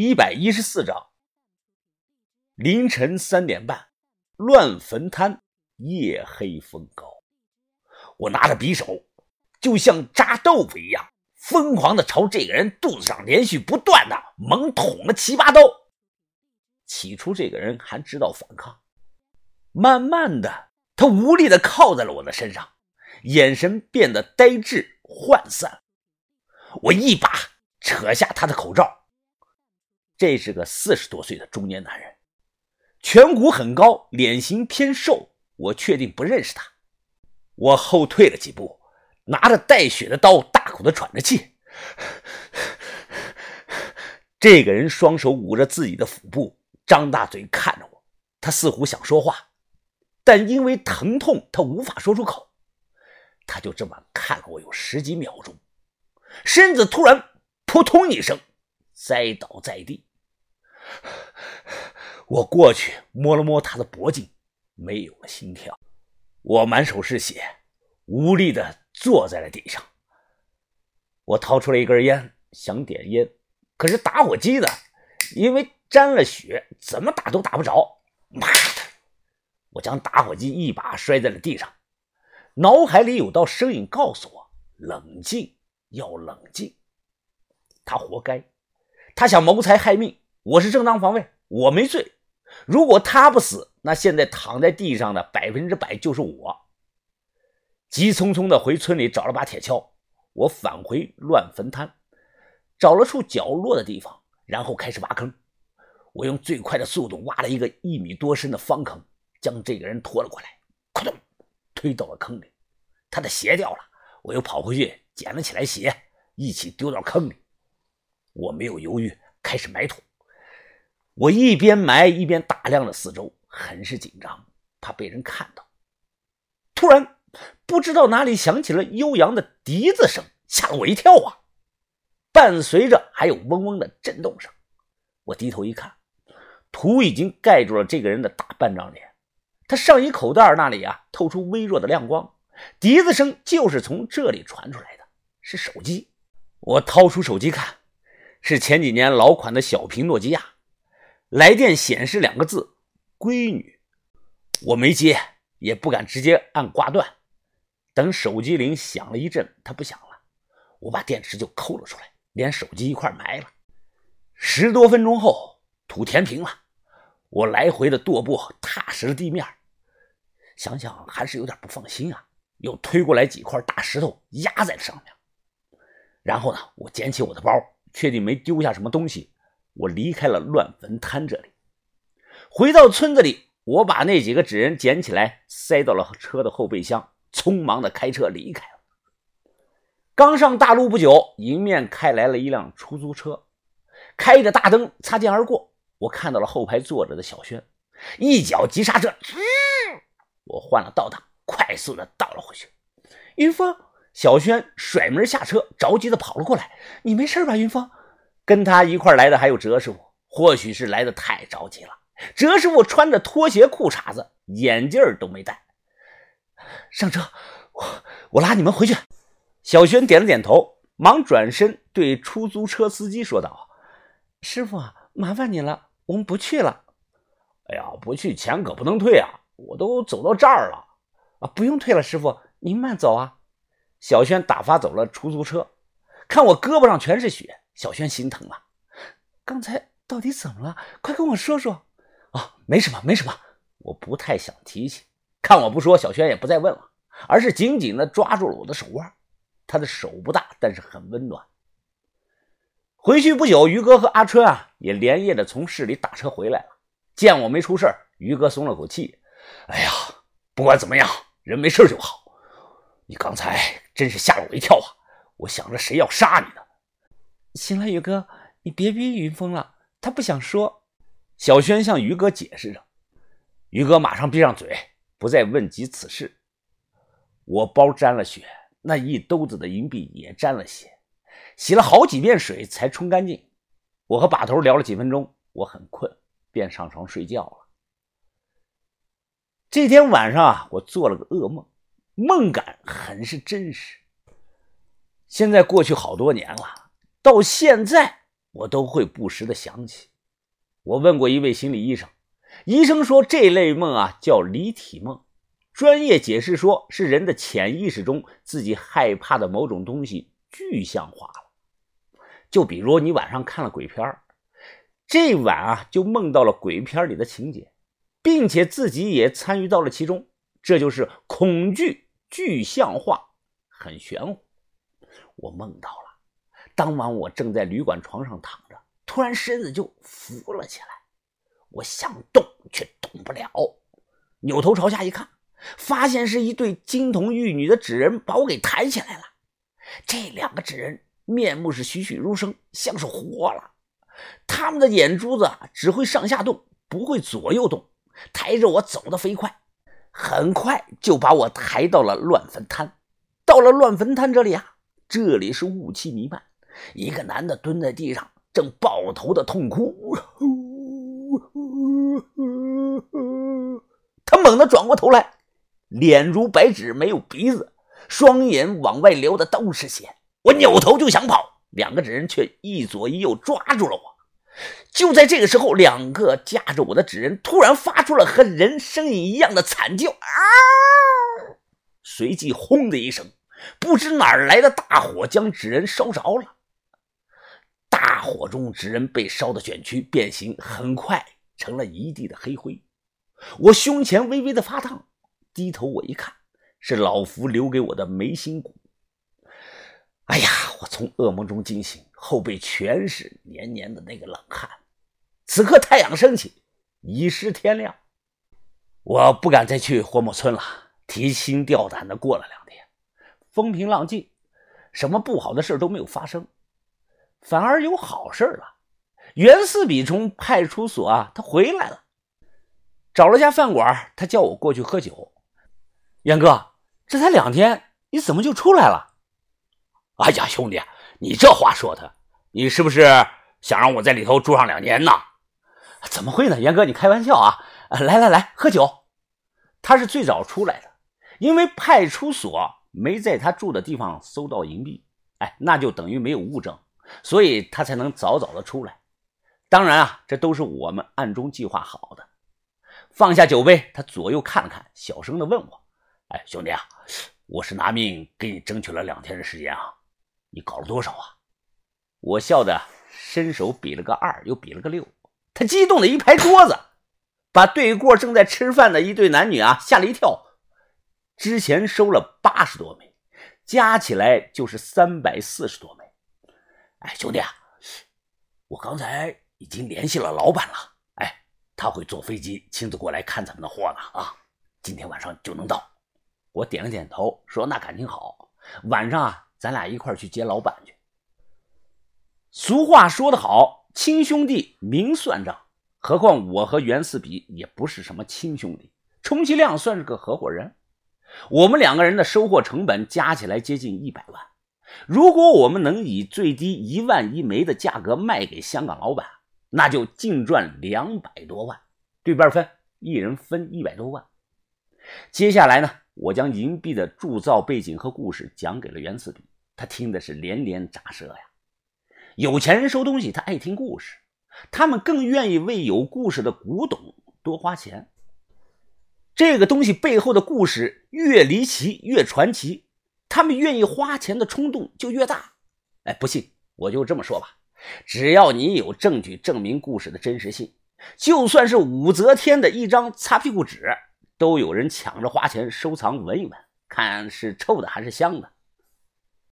一百一十四章。凌晨三点半，乱坟滩，夜黑风高。我拿着匕首，就像扎豆腐一样，疯狂的朝这个人肚子上连续不断的猛捅了七八刀。起初，这个人还知道反抗，慢慢的，他无力的靠在了我的身上，眼神变得呆滞涣散。我一把扯下他的口罩，这是个四十多岁的中年男人，颧骨很高，脸型偏瘦，我确定不认识他。我后退了几步，拿着带血的刀，大口的喘着气。这个人双手捂着自己的腹部，张大嘴看着我，他似乎想说话，但因为疼痛，他无法说出口。他就这么看了我有十几秒钟。身子突然扑通一声，栽倒在地。我过去摸了摸他的脖颈，没有了心跳。我满手是血，无力的坐在了地上。我掏出了一根烟，想点烟，可是打火机呢，因为沾了血，怎么打都打不着。妈的！我将打火机一把摔在了地上，脑海里有道声音告诉我：冷静。要冷静，他活该，他想谋财害命，我是正当防卫，我没罪。如果他不死，那现在躺在地上的百分之百就是我。急匆匆的回村里找了把铁锹，我返回乱坟滩，找了处角落的地方，然后开始挖坑。我用最快的速度挖了一个一米多深的方坑，将这个人拖了过来，哐咚，推到了坑里。他的鞋掉了，我又跑回去。捡了起来鞋，一起丢到坑里。我没有犹豫，开始埋土。我一边埋一边打量着四周，很是紧张，怕被人看到。突然，不知道哪里响起了悠扬的笛子声，吓了我一跳啊！伴随着还有嗡嗡的震动声。我低头一看，土已经盖住了这个人的大半张脸，他上衣口袋那里啊，透出微弱的亮光。笛子声就是从这里传出来的。是手机，我掏出手机看，是前几年老款的小屏诺基亚，来电显示两个字“闺女”，我没接，也不敢直接按挂断，等手机铃响了一阵，它不响了，我把电池就抠了出来，连手机一块埋了。十多分钟后，土填平了，我来回的踱步，踏实了地面，想想还是有点不放心啊，又推过来几块大石头压在上面。然后呢，我捡起我的包，确定没丢下什么东西，我离开了乱坟滩这里，回到村子里，我把那几个纸人捡起来，塞到了车的后备箱，匆忙的开车离开了。刚上大路不久，迎面开来了一辆出租车，开着大灯擦肩而过，我看到了后排坐着的小轩，一脚急刹车，我换了倒档，快速的倒了回去。云峰。小轩甩门下车，着急的跑了过来：“你没事吧，云峰？”跟他一块来的还有哲师傅，或许是来的太着急了。哲师傅穿着拖鞋、裤衩子，眼镜都没戴。上车，我我拉你们回去。小轩点了点头，忙转身对出租车司机说道：“师傅啊，麻烦你了，我们不去了。”“哎呀，不去钱可不能退啊！我都走到这儿了啊，不用退了，师傅您慢走啊。”小轩打发走了出租车，看我胳膊上全是血，小轩心疼了。刚才到底怎么了？快跟我说说。啊，没什么，没什么。我不太想提起。看我不说，小轩也不再问了，而是紧紧的抓住了我的手腕。他的手不大，但是很温暖。回去不久，于哥和阿春啊也连夜的从市里打车回来了。见我没出事于哥松了口气。哎呀，不管怎么样，人没事就好。你刚才真是吓了我一跳啊！我想着谁要杀你呢。行了，于哥，你别逼云峰了，他不想说。小轩向于哥解释着，于哥马上闭上嘴，不再问及此事。我包沾了血，那一兜子的银币也沾了血，洗了好几遍水才冲干净。我和把头聊了几分钟，我很困，便上床睡觉了。这天晚上啊，我做了个噩梦。梦感很是真实。现在过去好多年了，到现在我都会不时的想起。我问过一位心理医生，医生说这类梦啊叫离体梦，专业解释说是人的潜意识中自己害怕的某种东西具象化了。就比如你晚上看了鬼片这晚啊就梦到了鬼片里的情节，并且自己也参与到了其中，这就是恐惧具象化，很玄乎。我梦到了，当晚我正在旅馆床上躺着，突然身子就浮了起来，我想动却动不了，扭头朝下一看，发现是一对金童玉女的纸人把我给抬起来了。这两个纸人。面目是栩栩如生，像是活了。他们的眼珠子只会上下动，不会左右动。抬着我走得飞快，很快就把我抬到了乱坟滩。到了乱坟滩这里啊，这里是雾气弥漫。一个男的蹲在地上，正抱头的痛哭。他猛地转过头来，脸如白纸，没有鼻子，双眼往外流的都是血。我扭头就想跑，两个纸人却一左一右抓住了我。就在这个时候，两个架着我的纸人突然发出了和人声音一样的惨叫啊！随即轰的一声，不知哪儿来的大火将纸人烧着了。火中，纸人被烧得卷曲变形，很快成了一地的黑灰。我胸前微微的发烫，低头我一看，是老福留给我的眉心骨。哎呀！我从噩梦中惊醒，后背全是黏黏的那个冷汗。此刻太阳升起，已是天亮。我不敢再去火木村了，提心吊胆的过了两天，风平浪静，什么不好的事都没有发生，反而有好事了。袁四比从派出所啊，他回来了，找了家饭馆，他叫我过去喝酒。袁哥，这才两天，你怎么就出来了？哎呀，兄弟，你这话说的，你是不是想让我在里头住上两年呢？怎么会呢，袁哥，你开玩笑啊！来来来，喝酒。他是最早出来的，因为派出所没在他住的地方搜到银币，哎，那就等于没有物证，所以他才能早早的出来。当然啊，这都是我们暗中计划好的。放下酒杯，他左右看了看，小声的问我：“哎，兄弟啊，我是拿命给你争取了两天的时间啊。”你搞了多少啊？我笑着伸手比了个二，又比了个六。他激动的一拍桌子，把对过正在吃饭的一对男女啊吓了一跳。之前收了八十多枚，加起来就是三百四十多枚。哎，兄弟啊，我刚才已经联系了老板了。哎，他会坐飞机亲自过来看咱们的货呢。啊，今天晚上就能到。我点了点头，说：“那感情好，晚上啊。”咱俩一块去接老板去。俗话说得好，亲兄弟明算账。何况我和袁四比也不是什么亲兄弟，充其量算是个合伙人。我们两个人的收获成本加起来接近一百万。如果我们能以最低一万一枚的价格卖给香港老板，那就净赚两百多万，对半分，一人分一百多万。接下来呢？我将银币的铸造背景和故事讲给了袁四比，他听的是连连咋舌呀。有钱人收东西，他爱听故事，他们更愿意为有故事的古董多花钱。这个东西背后的故事越离奇越传奇，他们愿意花钱的冲动就越大。哎，不信我就这么说吧，只要你有证据证明故事的真实性，就算是武则天的一张擦屁股纸。都有人抢着花钱收藏闻一闻，看是臭的还是香的。